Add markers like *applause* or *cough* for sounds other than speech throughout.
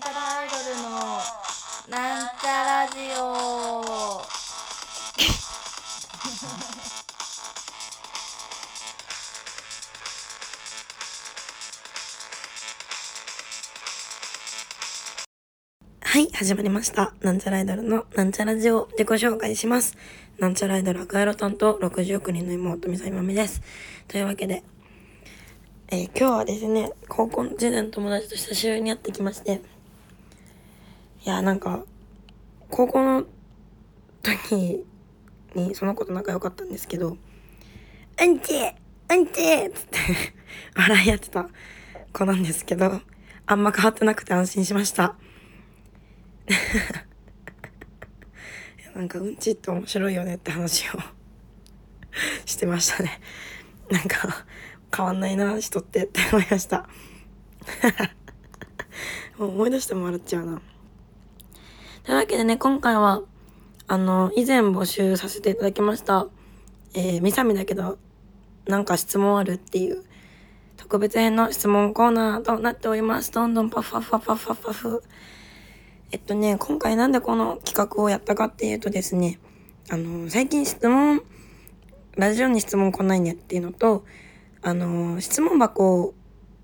なんちゃらアイドルのなんちゃラジオはい、始まりました。なんちゃらアイドルのなんちゃラジオ自己紹介します。なんちゃらアイドル赤色担当60億人の妹みさみまみです。というわけで、えー今日はですね、高校の時代の友達と久しぶりに会ってきまして、いや、なんか、高校の時にその子と仲良かったんですけど、うんちうんちっつって *laughs* 笑い合ってた子なんですけど、あんま変わってなくて安心しました。*laughs* なんかうんちって面白いよねって話を *laughs* してましたね。なんか変わんないな人ってって思いました。もう思い出しても笑っちゃうな。というわけでね、今回は、あの、以前募集させていただきました、えー、みさみだけど、なんか質問あるっていう、特別編の質問コーナーとなっております。どんどんパフパフパフパフパフパフ。えっとね、今回なんでこの企画をやったかっていうとですね、あの、最近質問、ラジオに質問来ないねっていうのと、あの、質問箱を、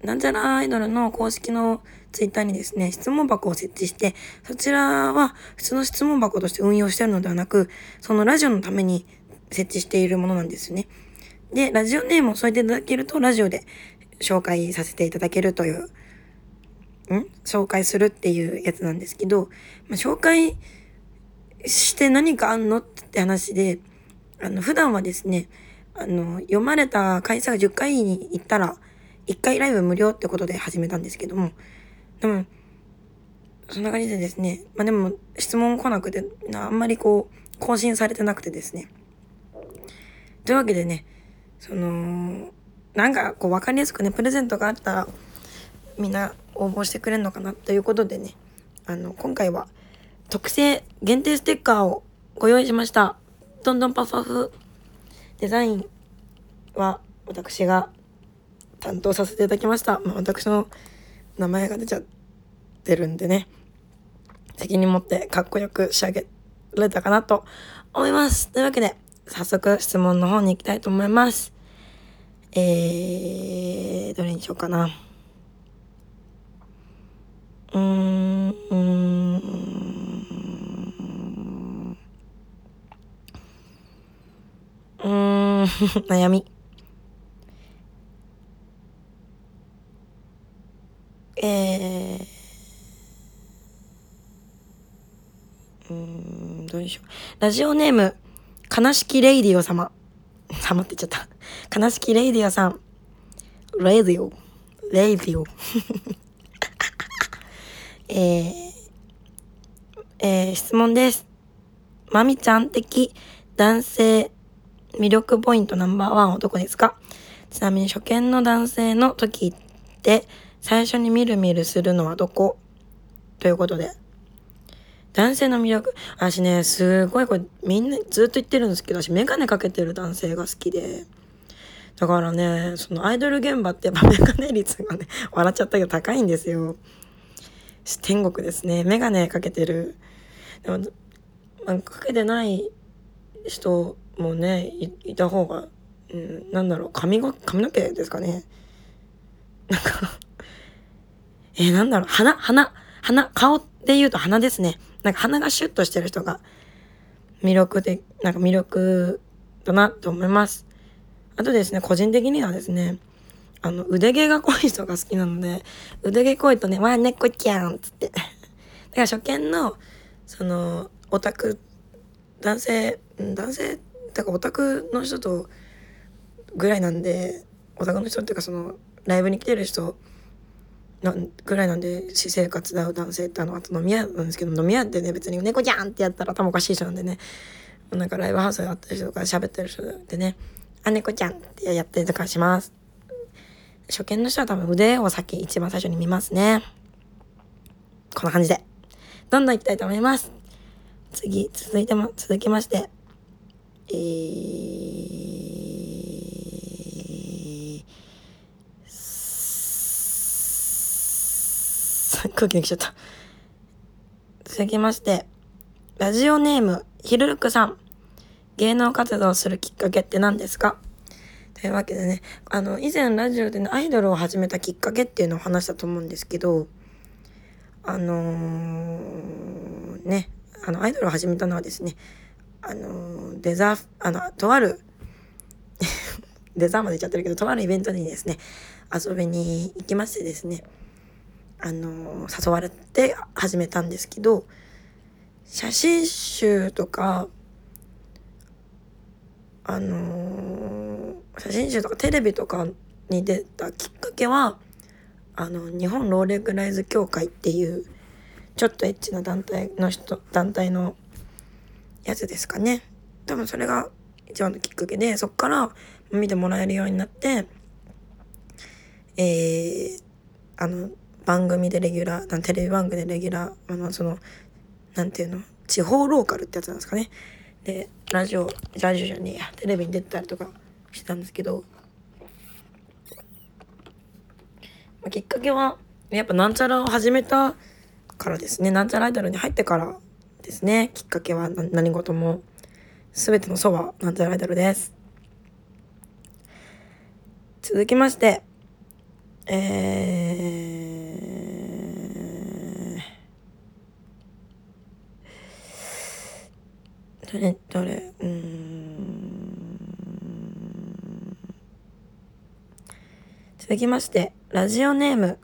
なんちゃらアイドルの公式のツイッターにですね、質問箱を設置して、そちらは普通の質問箱として運用してるのではなく、そのラジオのために設置しているものなんですね。で、ラジオネームを添えていただけると、ラジオで紹介させていただけるという、ん？紹介するっていうやつなんですけど、まあ、紹介して何かあんのって話で、あの、普段はですね、あの、読まれた回数が10回に行ったら、1回ライブ無料ってことで始めたんですけども、でも、そんな感じでですね、まあでも質問来なくて、あんまりこう、更新されてなくてですね。というわけでね、その、なんかこう分かりやすくね、プレゼントがあったら、みんな応募してくれるのかなということでね、あの、今回は特製限定ステッカーをご用意しました。どんどんパフパフ。デザインは私が担当させていただきました。まあ、私の名前が出ちゃってるんでね、責任持ってかっこよく仕上げられたかなと思います。というわけで、早速質問の方に行きたいと思います。えー、どれにしようかな。うーん、うーん、うーん、*laughs* 悩み。えー、うーん、どうでしょう。ラジオネーム、悲しきレイディオ様。*laughs* 様って言っちゃった。悲しきレイディオさん。レイディオ。レイディオ。*laughs* えー、えー、質問です。まみちゃん的男性魅力ポイントナンバーワンはどこですか？ちなみに初見の男性の時って最初にみるみるするのはどこ？ということで。男性の魅力。私ね、すごいこれみんなずっと言ってるんですけど、私メガネかけてる男性が好きで。だからね、そのアイドル現場ってやっぱ *laughs* メガネ率がね、笑っちゃったけど高いんですよ。天国ですね。メガネかけてる。でも、まあかけてない人もね、いた方が、うん、なんだろう、髪が、髪の毛ですかね。なんかえーなんだろう、鼻、鼻、鼻、顔で言うと鼻ですね。なんか鼻がシュッとしてる人が魅力で、なんか魅力だなと思います。あとですね、個人的にはですね、あの、腕毛が濃い人が好きなので、腕毛濃いとね、わあ、猫ちゃんつって。だから初見の、その、オタク、男性、男性、だからオタクの人とぐらいなんで、オタクの人っていうかその、ライブに来てる人なんぐらいなんで、私生活だう男性ってあの、あと飲み屋なんですけど、飲み屋ってね、別に猫ちゃんってやったら頭おかしい人なんでね、なんかライブハウスで会ってる人とか喋ってる人でね、あ、猫ちゃんってやってるとかします。初見の人は多分腕を先、一番最初に見ますね。こんな感じで。どんどん行きたいと思います。次、続いても、続きまして。えー、空気抜けちゃった。続きまして、ラジオネーム、ひるるくさん。芸能活動するきっかけって何ですか？というわけでね、あの、以前ラジオでね、アイドルを始めたきっかけっていうのを話したと思うんですけど、あのーね、あの、アイドルを始めたのはですね、あのーデザー、あの、とある、*laughs* デザーまで言っちゃってるけど、とあるイベントにですね、遊びに行きましてですね、あの誘われて始めたんですけど、写真集とか、あの写真集とかテレビとかに出たきっかけは、あの、日本ローレグライズ協会っていう、ちょっとエッチな団体の人、団体のやつですかね。多分それが一番のきっかけで、そっから見てもらえるようになって、えー、あの、番組でレギュラー、テレビ番組でレギュラー、あの、その、なんていうの、地方ローカルってやつなんですかね。で、ラジオ、ラジオじゃねえや、テレビに出てたりとかしてたんですけど、まあきっかけは、やっぱなんちゃらを始めたからですね。なんちゃらアイドルに入ってからですね。きっかけはな何事も。すべてのそば、なんちゃらアイドルです。続きまして、えー、どれ、どれ、うん。続きまして、ラジオネーム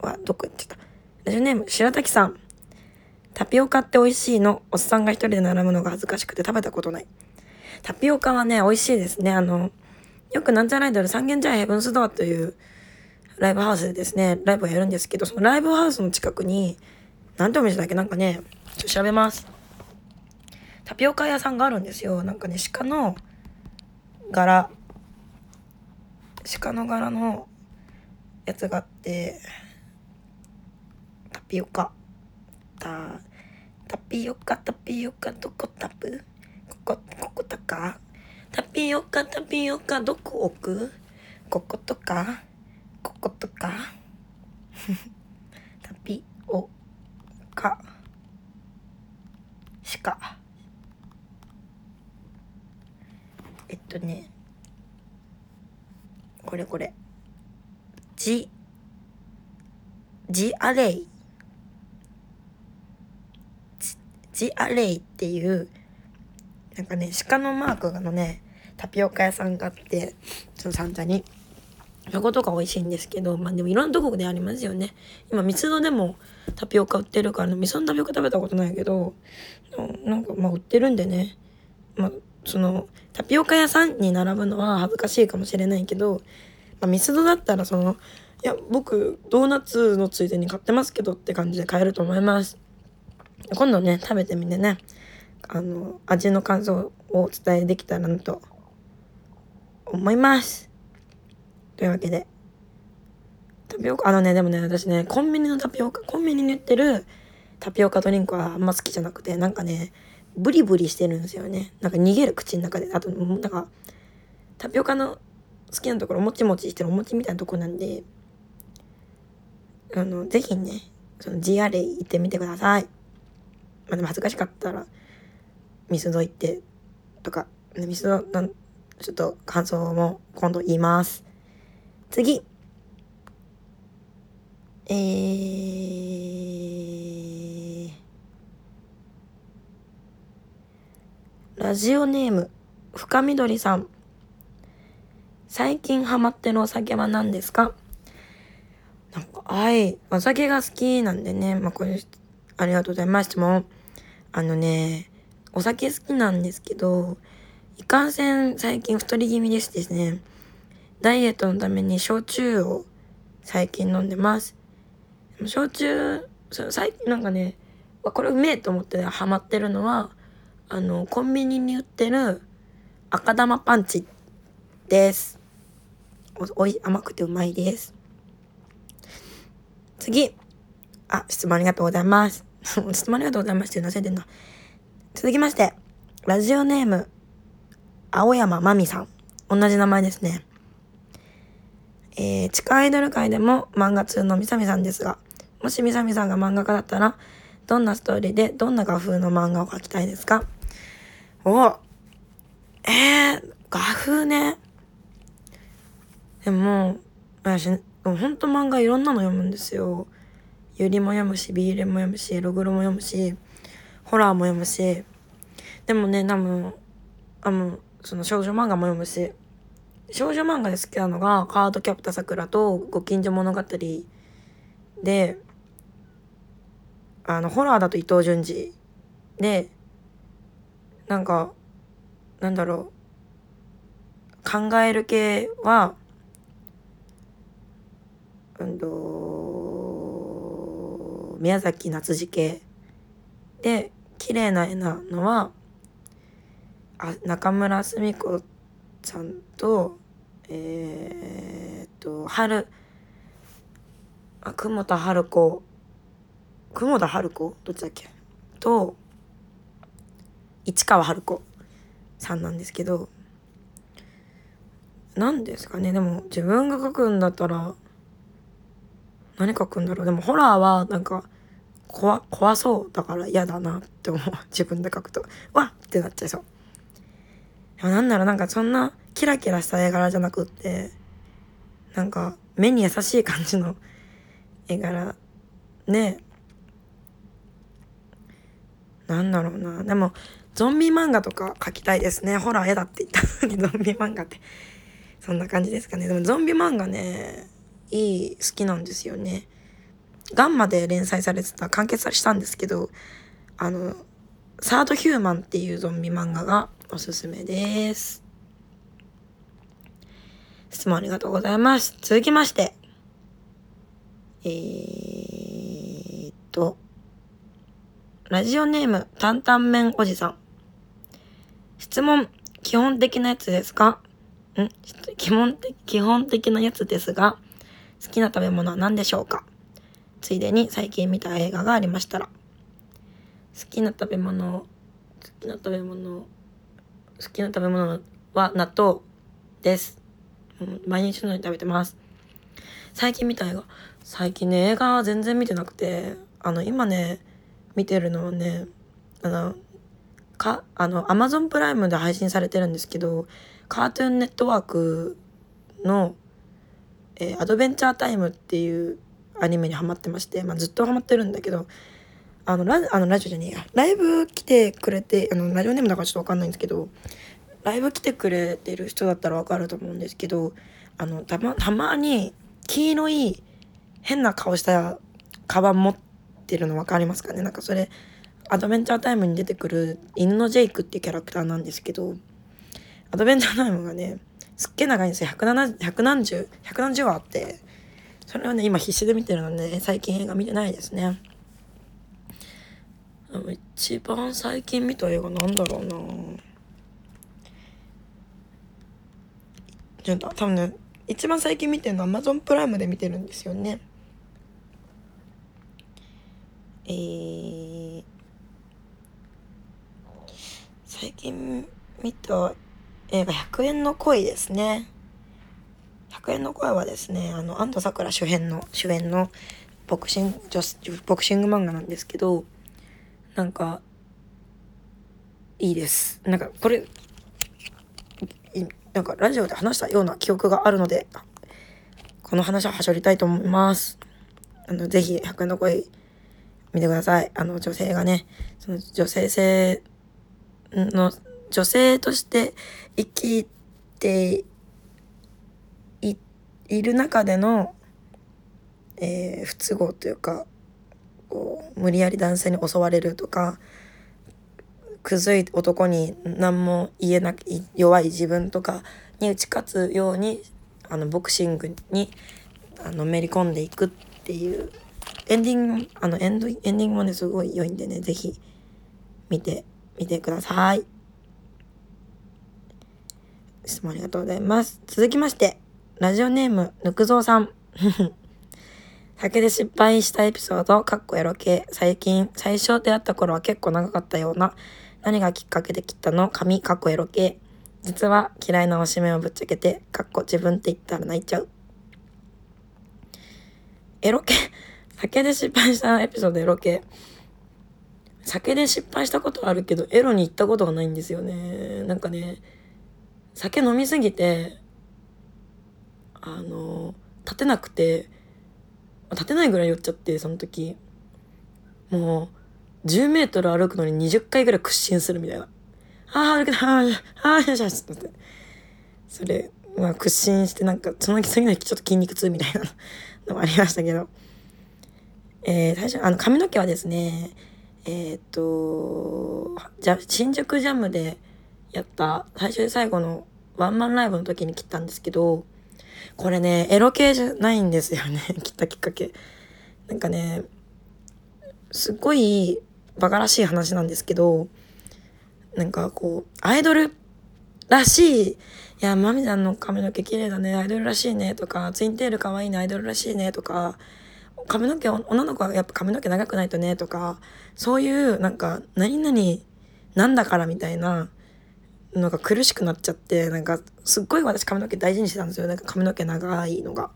は、どこ行ってた？ラジオネーム、白滝さん。タピオカって美味しいの？おっさんが一人で並ぶのが恥ずかしくて食べたことない。タピオカはね、美味しいですね。あの、よくなんちゃらアイドル三軒茶屋ヘブンスドアというライブハウスでですね、ライブをやるんですけど、そのライブハウスの近くに、なんてお店だっけなんかね、ちょっと調べます。タピオカ屋さんがあるんですよ。なんかね、鹿の柄、鹿の柄のやつがあって、タピオカ。タ、タピオカ、タピオカ、どこタプ？ここ、ここだかタピオカ、タピオカ、どこ置く？こことか？こことか？*laughs* タピオカ、しか。えっとね、これこれ。ジ、ジアレイ。ジジアレイっていう、なんかね、鹿のマークのね、タピオカ屋さんがあって、その三茶に。そことか美味しいんですけど、まあでもいろんなとこでありますよね。今、三つ戸でもタピオカ売ってるから、味噌のタピオカ食べたことないけど、なんかまあ売ってるんでね、まあそのタピオカ屋さんに並ぶのは恥ずかしいかもしれないけど、まあ、ミスドだったらそのいや僕ドーナツのついでに買ってますけどって感じで買えると思います今度ね食べてみてねあの味の感想をお伝えできたらなと思います。というわけで。タピオカ？あのねでもね私ねコンビニのタピオカコンビニに売ってるタピオカドリンクはあんま好きじゃなくてなんかねブリブリしてるんですよね。なんか逃げる口の中で。あとなんかタピオカの好きなところもちもちしてるお餅みたいなとこなんであのぜひねその GR 行ってみてください。まあでも恥ずかしかったらミスド行ってとかねミスドなんちょっと感想も今度言います次えー、ラジオネーム深緑さん最近ハマってるお酒は何ですか？なんか、はい。お酒が好きなんでね。まあ、これ、ありがとうございます。質問。あのね、お酒好きなんですけど、いかんせん最近太り気味でしてですね、ダイエットのために焼酎を最近飲んでます。焼酎、最近なんかね、これうめえと思ってハマってるのは、あの、コンビニに売ってる赤玉パンチです。おい甘くてうまいです。次。あ、質問ありがとうございます。*laughs* 質問ありがとうございますっていうの忘れてんな。続きまして、ラジオネーム、青山まみさん。同じ名前ですね。えー、地下アイドル界でも漫画通のみさみさんですが、もしみさみさんが漫画家だったら、どんなストーリーでどんな画風の漫画を描きたいですか？おえー、画風ね。でも、私、ほんと漫画いろんなの読むんですよ。ゆりも読むし、ビーレも読むし、ログロも読むし、ホラーも読むし、でもね、多分、あの、その少女漫画も読むし、少女漫画で好きなのが、カードキャプターさくらとご近所物語で、あの、ホラーだと伊藤潤二で、なんか、なんだろう、考える系は、うんと、宮崎夏次系で、綺麗な絵なのは、あ中村澄子さんと、えー、っと、春、あ、久保田春子、久保田春子？どっちだっけ？と、市川春子さんなんですけど、何ですかね？でも自分が書くんだったら、何書くんだろう？でもホラーはなんか怖怖そうだから嫌だなって思う。自分で書くとわっってなっちゃいそう。でもなんだろうなんかそんなキラキラした絵柄じゃなくってなんか目に優しい感じの絵柄。ね。なんだろうな。でもゾンビ漫画とか描きたいですね。ホラー絵だって言ったのにゾンビ漫画って。そんな感じですかね。でもゾンビ漫画ねいい好きなんですよね。ガンマで連載されてた完結したんですけどあのサードヒューマンっていうゾンビ漫画がおすすめです。質問ありがとうございます。続きまして。えー、っと、ラジオネーム、担々麺おじさん。質問、基本的なやつですか？ん？基本的、基本的なやつですが、好きな食べ物は何でしょうか？ついでに最近見た映画がありましたら。好きな食べ物、好きな食べ物、好きな食べ物は納豆です。毎日のように食べてます。最近見た映画。最近ね、映画全然見てなくて、あの、今ね、見てるのはね、あの、か、あの、アマゾンプライムで配信されてるんですけど、カートゥーンネットワークのえー、アドベンチャータイムっていうアニメにハマってまして、まあ、ずっとハマってるんだけど、あの、ラあのラジオじゃねえや、ライブ来てくれて、あの、ラジオネームだからちょっとわかんないんですけど、ライブ来てくれてる人だったらわかると思うんですけど、あの、たま、たまに、黄色い変な顔したカバン持ってるの分かりますかね？なんかそれ、アドベンチャータイムに出てくる犬のジェイクっていうキャラクターなんですけど、アドベンチャータイムがね、すっげえ長いんですよ。170、1何十、1何十話あって、それをね、今必死で見てるので、最近映画見てないですね。一番最近見た映画なんだろうなちょっと多分ね、一番最近見てるのは Amazon プライムで見てるんですよね。えー、最近見た映画100円の恋ですね。100円の声はですね、あの、安藤サクラ主演の、主演のボクシング、ボクシング漫画なんですけど、なんか、いいです。なんか、これ、なんか、ラジオで話したような記憶があるので、この話をはしょりたいと思います。あの、ぜひ、100円の声、見てください。あの、女性がね、その女性性の女性として生きている中での、えー、不都合というかこう無理やり男性に襲われるとかくずい男に何も言えなく弱い自分とかに打ち勝つようにあのボクシングにあのめり込んでいくっていうエンディングあのエンドエンディングもねすごい良いんでね是非見てみてください。質問ありがとうございます。続きまして、ラジオネーム、ぬくぞうさん。酒で失敗したエピソード、かっこエロ系。最近、最初出会った頃は結構長かったような。何がきっかけで切ったの？髪、かっこエロ系。実は嫌いなおしめをぶっちゃけて、かっこ自分って言ったら泣いちゃう。エロ系酒で失敗したエピソードエロ系。酒で失敗したことはあるけど、エロに行ったことがないんですよね。なんかね、酒飲みすぎて、あの、立てなくて、立てないぐらい酔っちゃって、その時。もう、10メートル歩くのに20回ぐらい屈伸するみたいな。ああ、歩けた、ああ、よしよしって。それ、まあ屈伸してなんか、その次の日ちょっと筋肉痛みたいな *laughs* のもありましたけど。えー、最初、あの、髪の毛はですね、えっ、と、じゃ、新宿ジャムでやった最初で最後のワンマンライブの時に切ったんですけど、これね、エロ系じゃないんですよね、*laughs* 切ったきっかけ。なんかね、すっごいバカらしい話なんですけど、なんかこう、アイドルらしい、いや、マミちゃんの髪の毛綺麗だね、アイドルらしいね、とか、ツインテール可愛いね、アイドルらしいね、とか、髪の毛、女の子はやっぱ髪の毛長くないとね、とか、そういうなんか、何々なんだからみたいなのが苦しくなっちゃって、なんか、すっごい私髪の毛大事にしてたんですよ。なんか髪の毛長いのが。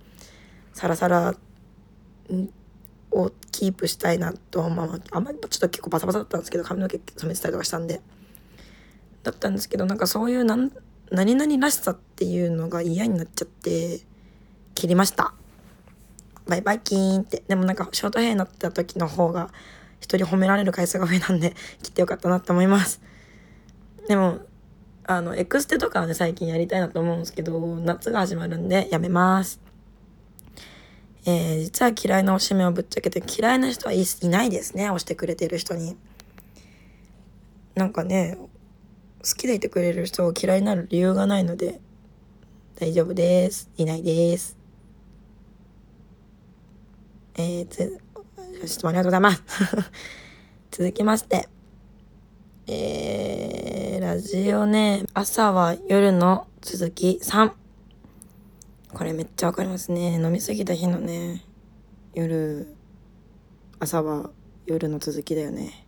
サラサラをキープしたいなと、まあ、あんまりちょっと結構バサバサだったんですけど、髪の毛染めてたりとかしたんで。だったんですけど、なんかそういうなん、何々らしさっていうのが嫌になっちゃって、切りました。バイバイキーンって。でもなんかショートヘアになった時の方が一人褒められる回数が増えたんで切ってよかったなって思います。でも、あの、エクステとかはね、最近やりたいなと思うんですけど、夏が始まるんでやめます。えー、実は嫌いな推しメをぶっちゃけて嫌いな人はいいないですね、押してくれてる人に。なんかね、好きでいてくれる人を嫌いになる理由がないので、大丈夫です。いないです。えー、つ、質問ありがとうございます。*laughs* 続きまして、えー、ラジオネーム、朝は夜の続き3。これめっちゃわかりますね。飲みすぎた日のね、夜、朝は夜の続きだよね。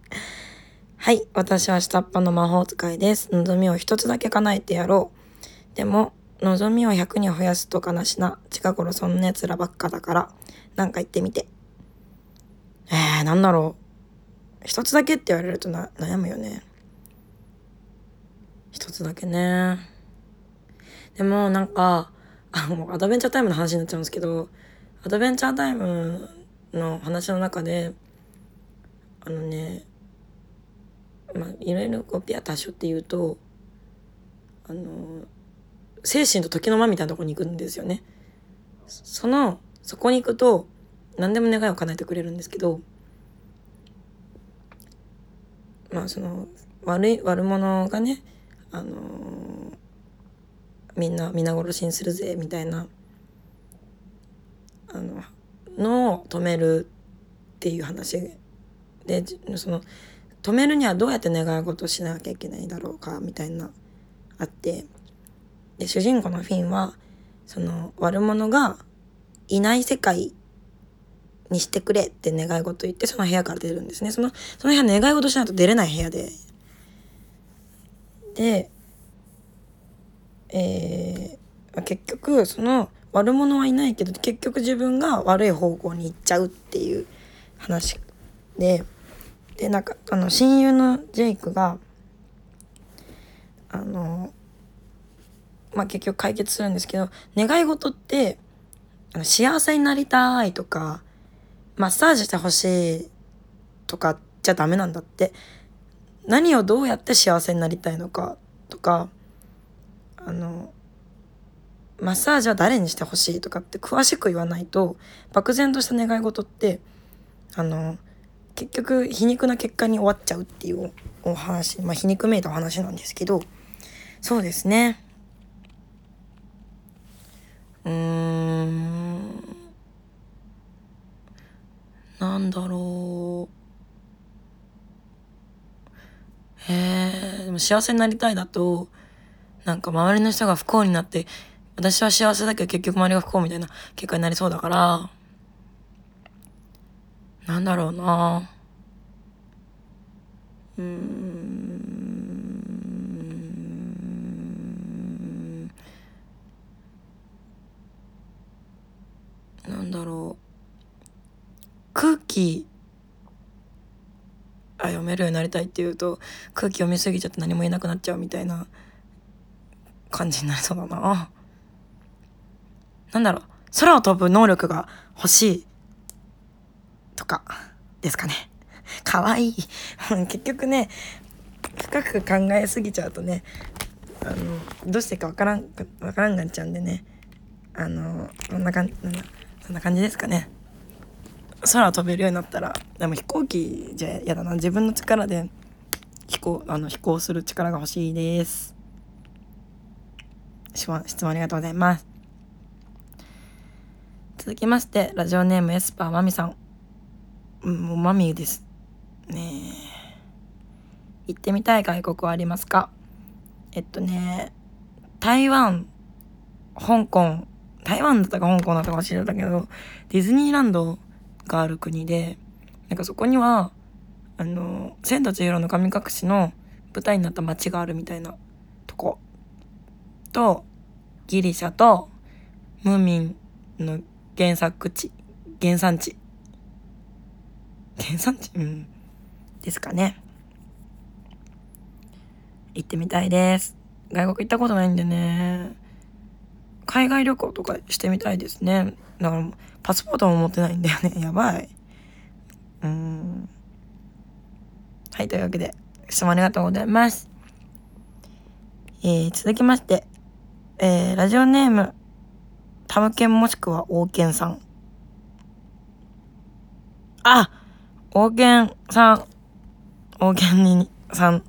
*laughs* はい。私は下っ端の魔法使いです。望みを一つだけ叶えてやろう。でも、望みを100に増やすと悲しな。近頃そんな奴らばっかだから、なんか言ってみて。えー、なんだろう。一つだけって言われるとな悩むよね。一つだけね。でもなんか、あ、もうアドベンチャータイムの話になっちゃうんですけど、アドベンチャータイムの話の中で、あのね、まあ、いろいろこうピア多少って言うと、あの、精神と時の間みたいなとこに行くんですよね。その、そこに行くと、何でも願いを叶えてくれるんですけど、まあその、悪い、悪者がね、あのー、みんな皆殺しにするぜ、みたいな、あの、のを止めるっていう話で、その、止めるにはどうやって願い事しなきゃいけないだろうか、みたいな、あって、で、主人公のフィンは、その悪者がいない世界にしてくれって願い事言ってその部屋から出るんですね。その、その部屋願い事しないと出れない部屋で。で、えー、結局その悪者はいないけど結局自分が悪い方向に行っちゃうっていう話で、で、なんかあの親友のジェイクが、あの、まあ、結局解決するんですけど、願い事って、あの幸せになりたいとか、マッサージしてほしいとかじゃダメなんだって。何をどうやって幸せになりたいのかとか、あの、マッサージは誰にしてほしいとかって詳しく言わないと、漠然とした願い事って、あの、結局皮肉な結果に終わっちゃうっていうお話、まあ皮肉めいたお話なんですけど、そうですね。うんなんだろうへえでも幸せになりたいだとなんか周りの人が不幸になって私は幸せだけど結局周りが不幸みたいな結果になりそうだからなんだろうな。うん。なんだろう。空気あ読めるようになりたいっていうと空気読みすぎちゃって何も言えなくなっちゃうみたいな感じになりそうだな。なんだろう空を飛ぶ能力が欲しいとかですかね。かわいい。*laughs* 結局ね深く考えすぎちゃうとねあのどうしてかわからんわからんなっちゃうんでねあのそんな感じそんな感じですかね。空飛べるようになったらでも飛行機じゃ嫌だな。自分の力で飛行あの飛行する力が欲しいです。質問質問ありがとうございます。続きましてラジオネームエスパーマミさん。うんもうマミですね。え行ってみたい外国はありますか？えっとね台湾香港。台湾だったか香港だったか忘れたけどディズニーランドがある国でなんかそこにはあの「千と千尋の神隠し」の舞台になった街があるみたいなとこ。とギリシャとムーミンの原作地原産地。原産地？うん。ですかね。行ってみたいです。外国行ったことないんでね。海外旅行とかしてみたいですね。だからパスポートも持ってないんだよね。*laughs* やばい。うん。はいというわけで質問ありがとうございます。えー、続きましてえー、ラジオネームタムケンもしくは王健さん。あ王健さん。王健にさん。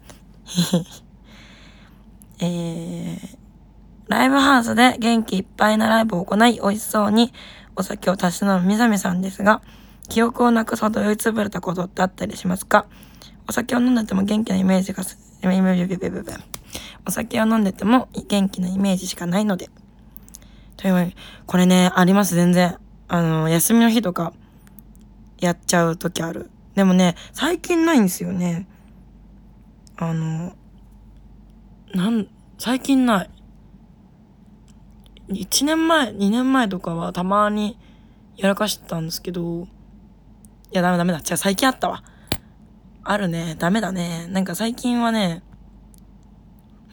*laughs* えー、ライブハウスで元気いっぱいなライブを行い、美味しそうにお酒をたしなむみざみさんですが、記憶をなくすほど酔いつぶれたことってあったりしますか？お酒を飲んでても元気なイメージが、お酒を飲んでても元気なイメージしかないので。というわけこれね、あります、全然。あの、休みの日とか、やっちゃう時ある。でもね、最近ないんですよね。あの、なん、最近ない。1年前、2年前とかはたまにやらかしてたんですけど、いや、ダメダメだ。じゃあ最近あったわ。あるね。ダメだね。なんか最近はね、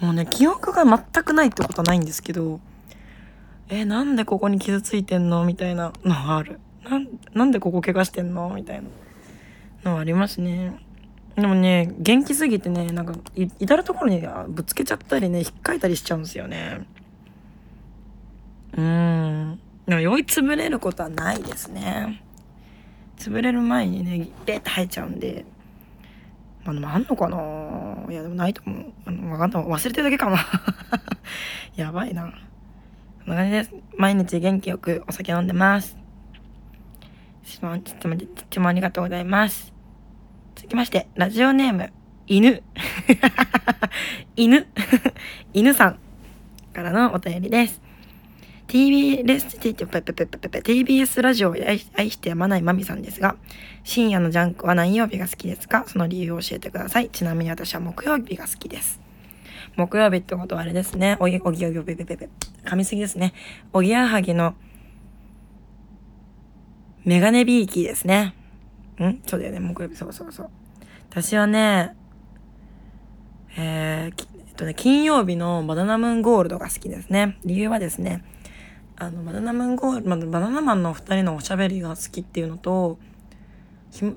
もうね、記憶が全くないってことはないんですけど、え、なんでここに傷ついてんの？みたいなのがある。なん、なんでここ怪我してんの？みたいなのはありますね。でもね、元気すぎてね、なんか、至るところにぶつけちゃったりね、引っかいたりしちゃうんですよね。うん。でも酔いつぶれることはないですね。潰れる前にね、ベーって入っちゃうんで。まあでもあんのかな？いやでもないと思う。あの、わかんない。忘れてるだけかな *laughs* やばいな。こんな感じです。毎日元気よくお酒飲んでます。質問、質問、質問ありがとうございます。続きまして、ラジオネーム、犬。*laughs* 犬。*laughs* 犬さんからのお便りです。TBS, TBS ラジオを愛してやまないまみさんですが、深夜のジャンクは何曜日が好きですかその理由を教えてください。ちなみに私は木曜日が好きです。木曜日ってことはあれですね。おぎ、おぎおぎおぎべべべ。噛みすぎですね。おぎやはぎのメガネビーキーですね。んそうだよね。木曜日、そうそうそう。私はね、えー、えっとね、金曜日のバナナムーンゴールドが好きですね。理由はですね、あのバナナムーンゴールバナナマンの二人のおしゃべりが好きっていうのとひむ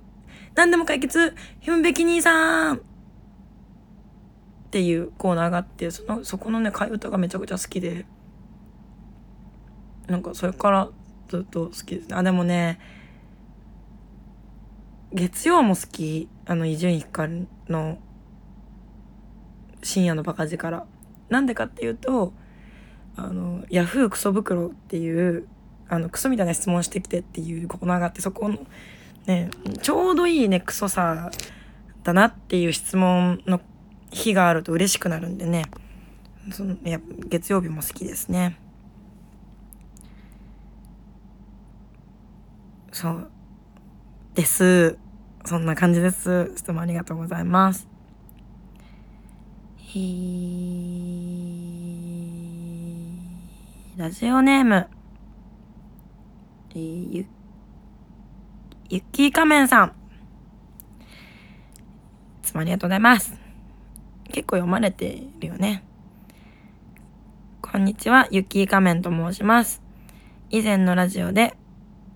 何でも解決ひむべき兄さんっていうコーナーがあってそのそこのね替え歌がめちゃくちゃ好きでなんかそれからずっと好きですね。あでもね月曜も好き。あの伊集院光の深夜のバカ力。なんでかっていうとあの、ヤフークソ袋っていう、あの、クソみたいな質問してきてっていうコーナーがあって、そこの、ね、ちょうどいいね、クソさだなっていう質問の日があると嬉しくなるんでね、その、や月曜日も好きですね。そう。です。そんな感じです。質問ありがとうございます。へーラジオネーム、えー、ゆ、ゆっきー仮面さん。いつもありがとうございます。結構読まれてるよね。こんにちは、ゆっきー仮面と申します。以前のラジオで、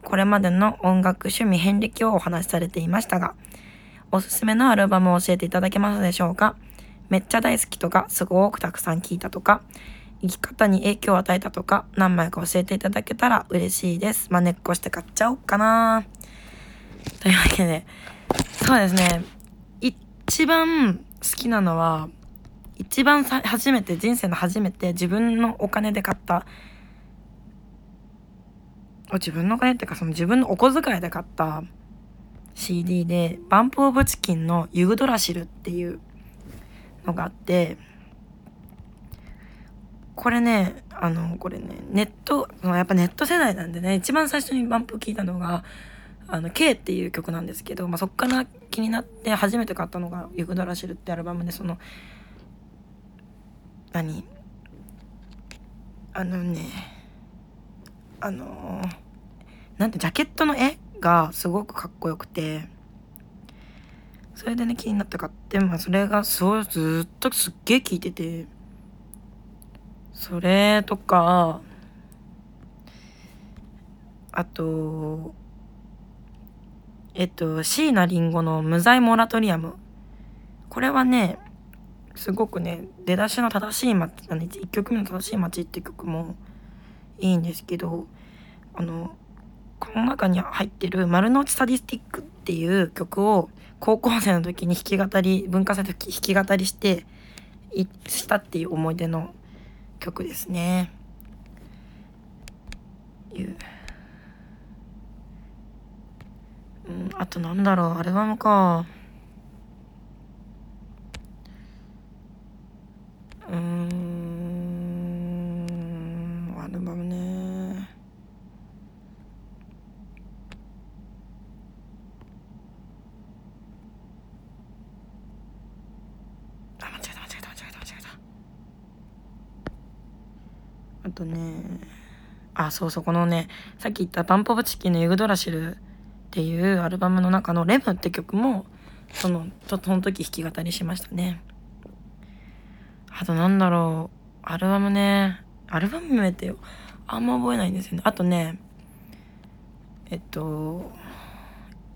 これまでの音楽趣味遍歴をお話しされていましたが、おすすめのアルバムを教えていただけますでしょうかめっちゃ大好きとか、すごくたくさん聞いたとか、生き方に影響を与えたとか、何枚か教えていただけたら嬉しいです。まねっこして買っちゃおうかなというわけで、そうですね。一番好きなのは、一番初めて、人生の初めて自分のお金で買った、自分のお金っていうかその自分のお小遣いで買った CD で、バンプオブチキンのユグドラシルっていうのがあって、これね、あの、これね、ネット、やっぱネット世代なんでね、一番最初にバンプを聞いたのが、あの、K っていう曲なんですけど、まあ、そっから気になって初めて買ったのが、ユグドラシルってアルバムで、その、何？あのね、あのなんて、ジャケットの絵がすごくかっこよくて、それでね、気になって買って、まあ、それがそう、ずっとすっげえ聴いてて、それとか、あと、えっと、椎名林檎の無罪モラトリアム。これはね、すごくね、出だしの正しい街、あの1曲目の正しい街って曲もいいんですけど、あの、この中に入ってる丸の内サディスティックっていう曲を高校生の時に弾き語り、文化祭の時弾き語りして、したっていう思い出の曲ですね。う。ん、あとなんだろう、アルバムか。うん、アルバムね。あ、間違えた間違えた間違えた間違えた。あとね、あ、そうそう、このね、さっき言ったバンポブチキンのユグドラシルっていうアルバムの中のレムって曲も、その、ちょっとその時弾き語りしましたね。あとなんだろう、アルバムね、アルバム名って、あんま覚えないんですよね。あとね、えっと、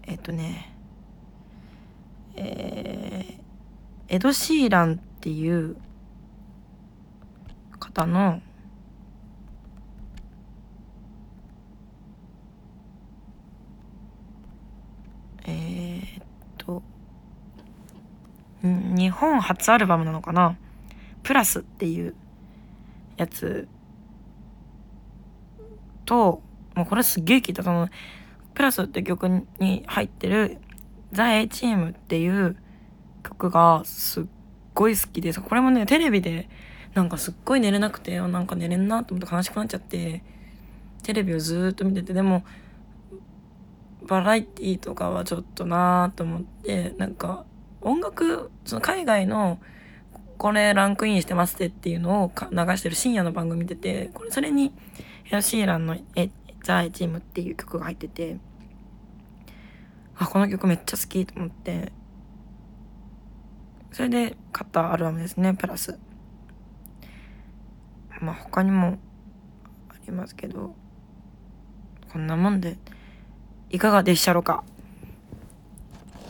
えっとね、えー、エド・シーランっていう方の、えー、っと、ん日本初アルバムなのかな？プラスっていうやつと、もうこれすっげえ聞いた。その、プラスって曲に入ってるザ・エチームっていう曲がすっごい好きで、これもね、テレビでなんかすっごい寝れなくて、なんか寝れんなと思って悲しくなっちゃって、テレビをずっと見てて、でも、バラエティーとかはちょっとなーと思って、なんか音楽、その海外のこれランクインしてますってっていうのを流してる深夜の番組見て、これそれにエアシーランのえザ・エチームっていう曲が入ってて、あ、この曲めっちゃ好きと思って、それで買ったアルバムですね、プラス。まあ他にもありますけど、こんなもんで、いかがでしたろうか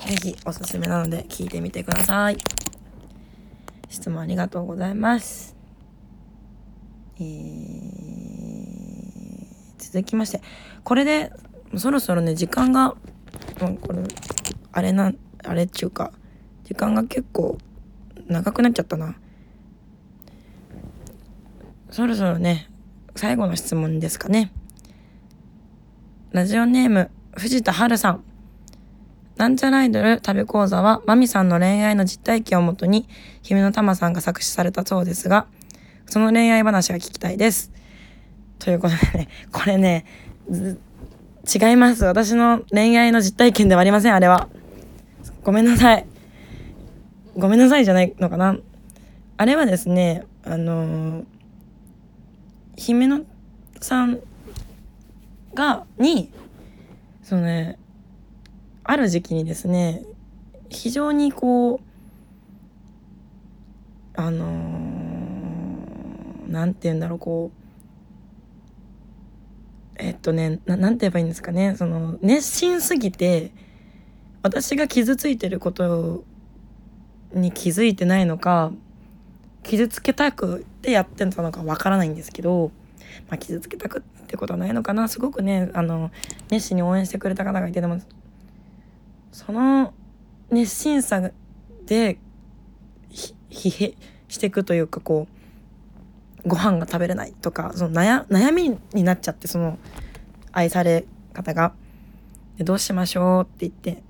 ぜひおすすめなので聞いてみてください。質問ありがとうございます。えー、続きまして、これでそろそろね、時間が、う、これ、あれな、あれっちゅうか、時間が結構長くなっちゃったな。そろそろね、最後の質問ですかね。ラジオネーム、藤田春さん。なんちゃらアイドル旅講座は、マミさんの恋愛の実体験をもとに、姫の玉さんが作詞されたそうですが、その恋愛話が聞きたいです。ということでね、*laughs* これね、違います。私の恋愛の実体験ではありません、あれは。ごめんなさい。ごめんなさいじゃないのかな。あれはですね、あのー、姫野さんが、に、そのね、ある時期にですね非常にこうあのー、て言うんだろうこうえっとねななんて言えばいいんですかねその熱心すぎて私が傷ついてることに気づいてないのか傷つけたくてやってたのかわからないんですけど、まあ、傷つけたくってことはないのかなすごくねあの熱心に応援してくれた方がいてでもその熱心さで疲弊していくというかこうご飯が食べれないとかその悩悩みになっちゃってその愛され方が。でどうしましょうって言って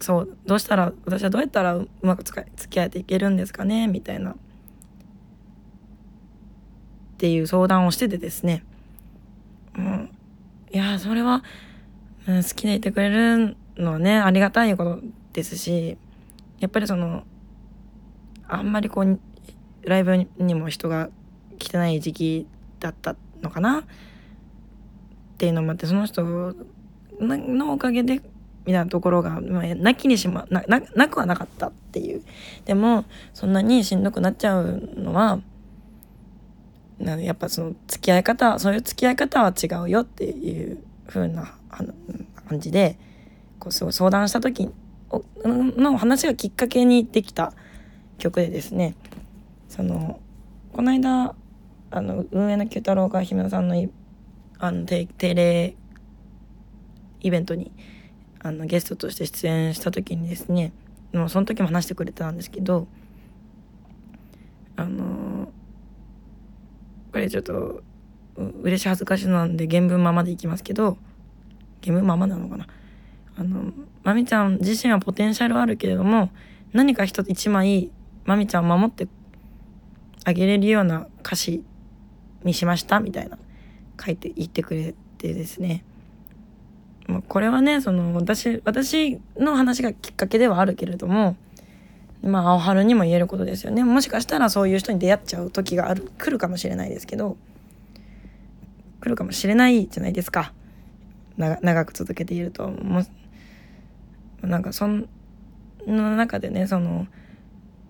そうどうしたら私はどうやったらうまく付き合えていけるんですかねみたいな。っていう相談をしててですね、うん、いやそれは、うん、好きでいてくれるのはねありがたいことですしやっぱりそのあんまりこうライブにも人が来てない時期だったのかな？っていうのもあってその人のおかげでみたいなところが、まあ、なきにしまななくはなかったっていう。でもそんなにしんどくなっちゃうのはなやっぱその付き合い方そういう付き合い方は違うよっていう風な感じでこうすごい相談した時の話がきっかけにできた曲でですね。そのこの間あの運営の九太郎が姫野さんのあの定例イベントにあのゲストとして出演した時にですねもうその時も話してくれてたんですけどあのこれちょっと嬉し恥ずかしいなんで原文ままでいきますけど原文ままなのかな？あのまみちゃん自身はポテンシャルあるけれども何か一つ一枚まみちゃんを守ってあげれるような歌詞にしましたみたいな書いて言ってくれてですね。まあ、これはねその私私の話がきっかけではあるけれどもまあ青春にも言えることですよね。もしかしたらそういう人に出会っちゃう時がある来るかもしれないですけど来るかもしれないじゃないですか。長く続けているともなんかその中でねその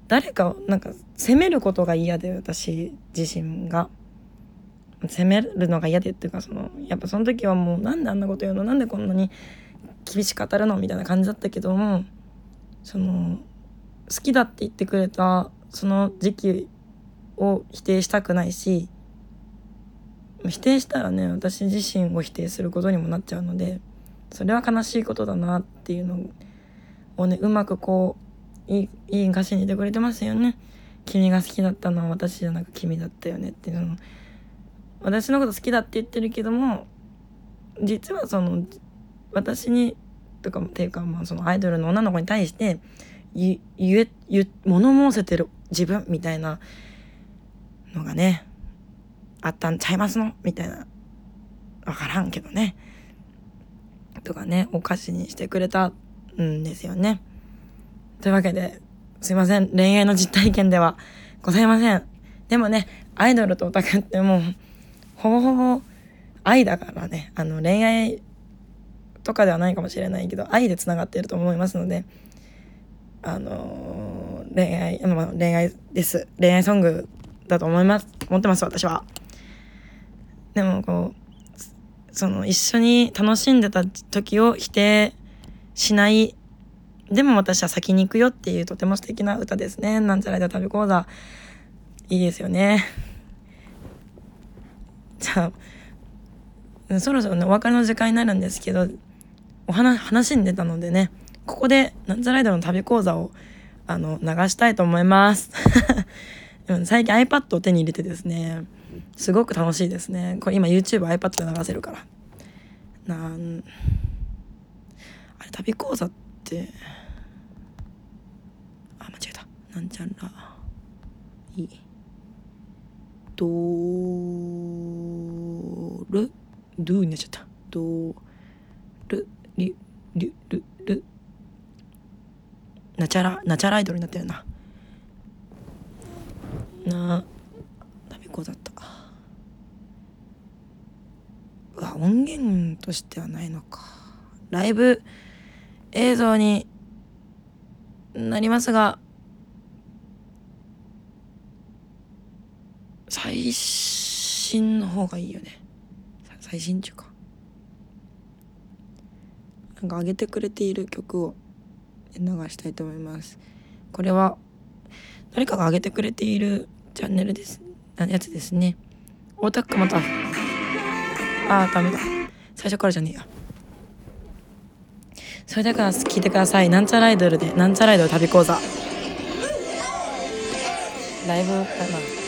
誰かをなんか責めることが嫌で私自身が。責めるのが嫌でっていうかそのやっぱその時はもうなんであんなこと言うのなんでこんなに厳しく語るのみたいな感じだったけどもその好きだって言ってくれたその時期を否定したくないし否定したらね私自身を否定することにもなっちゃうのでそれは悲しいことだなっていうのをねうまくこういいいい歌詞に言ってくれてますよね。君が好きだったのは私じゃなく君だったよねっていうの。私のこと好きだって言ってるけども実はその私にとかっていうかまあそのアイドルの女の子に対して言え物申せてる自分みたいなのがねあったんちゃいますの？みたいな。分からんけどね。とかねお菓子にしてくれたんですよね。というわけですいません恋愛の実体験ではございません。でもねアイドルとオタクってもうほぼほぼ愛だからねあの恋愛とかではないかもしれないけど愛でつながっていると思いますのであのー、恋愛、まあ、恋愛です恋愛ソングだと思います思ってます私は。でもこうその一緒に楽しんでた時を否定しないでも私は先に行くよっていうとても素敵な歌ですね。なんちゃらで旅講座いいですよね。*laughs* じゃあそろそろねお別れの時間になるんですけどお話話に出たのでねここでなんちゃらイドの旅講座をあの流したいと思います最近 iPad を手に入れてですねすごく楽しいですね。これ今 YouTubeiPad で流せるから。なんあれ旅講座ってあ間違えた。なんちゃら。いい。ドル？ドゥになっちゃった。ドル？リリルル。ナチャラナチャラアイドルになったよな。なダメこだったうわ音源としてはないのかライブ映像になりますが、最新の方がいいよね。最新中か。なんか上げてくれている曲を流したいと思います。これは誰かが上げてくれているチャンネルです。あやつですね。オタックまた。あー、ダメだ。最初からじゃねえや。それだから聞いてください。なんちゃらアイドルで、なんちゃらアイドル旅講座。ライブかな。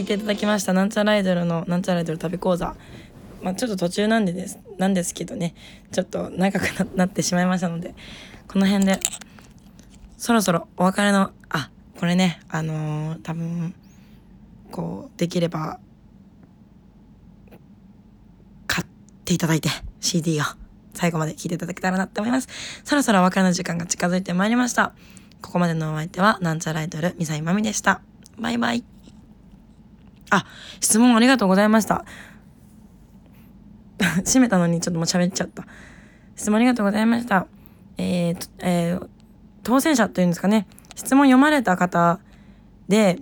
聞いていただきました。なんちゃらアイドルのなんちゃらアイドル旅講座まあちょっと途中なんでですなんですけどね。ちょっと長くななってしまいましたのでこの辺でそろそろお別れのあこれねあのー多分こうできれば買っていただいて CD を最後まで聴いていただけたらなって思います。そろそろお別れの時間が近づいてまいりました。ここまでのお相手はなんちゃらアイドルミサイマミでした。バイバイ。あ質問ありがとうございました。*laughs* 閉めたのにちょっともう喋っちゃった。質問ありがとうございました。えーとえー当選者というんですかね。質問読まれた方で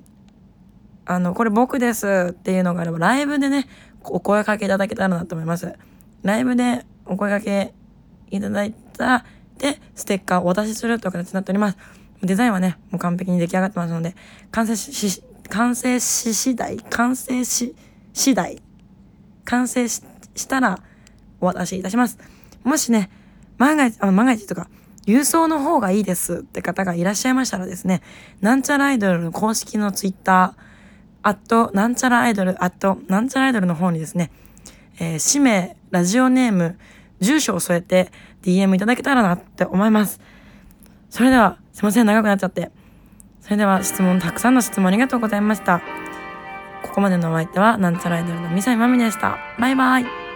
あのこれ僕ですっていうのがあればライブでねお声かけいただけたらなと思います。ライブでお声かけいただいたでステッカーをお渡しするという形になっております。デザインはねもう完璧に出来上がってますので完成しし完成し次第完成し次第完成したらお渡しいたします。もしね万が一あの万が一とか郵送の方がいいですって方がいらっしゃいましたらですねなんちゃらアイドルの公式のツイッターアットなんちゃらアイドルアットなんちゃらアイドルの方にですね、えー氏名ラジオネーム住所を添えて DM いただけたらなって思います。それではすいません長くなっちゃって。それでは質問たくさんの質問ありがとうございました。ここまでのお相手はなんちゃらアイドルのミサイマミでした。バイバイ。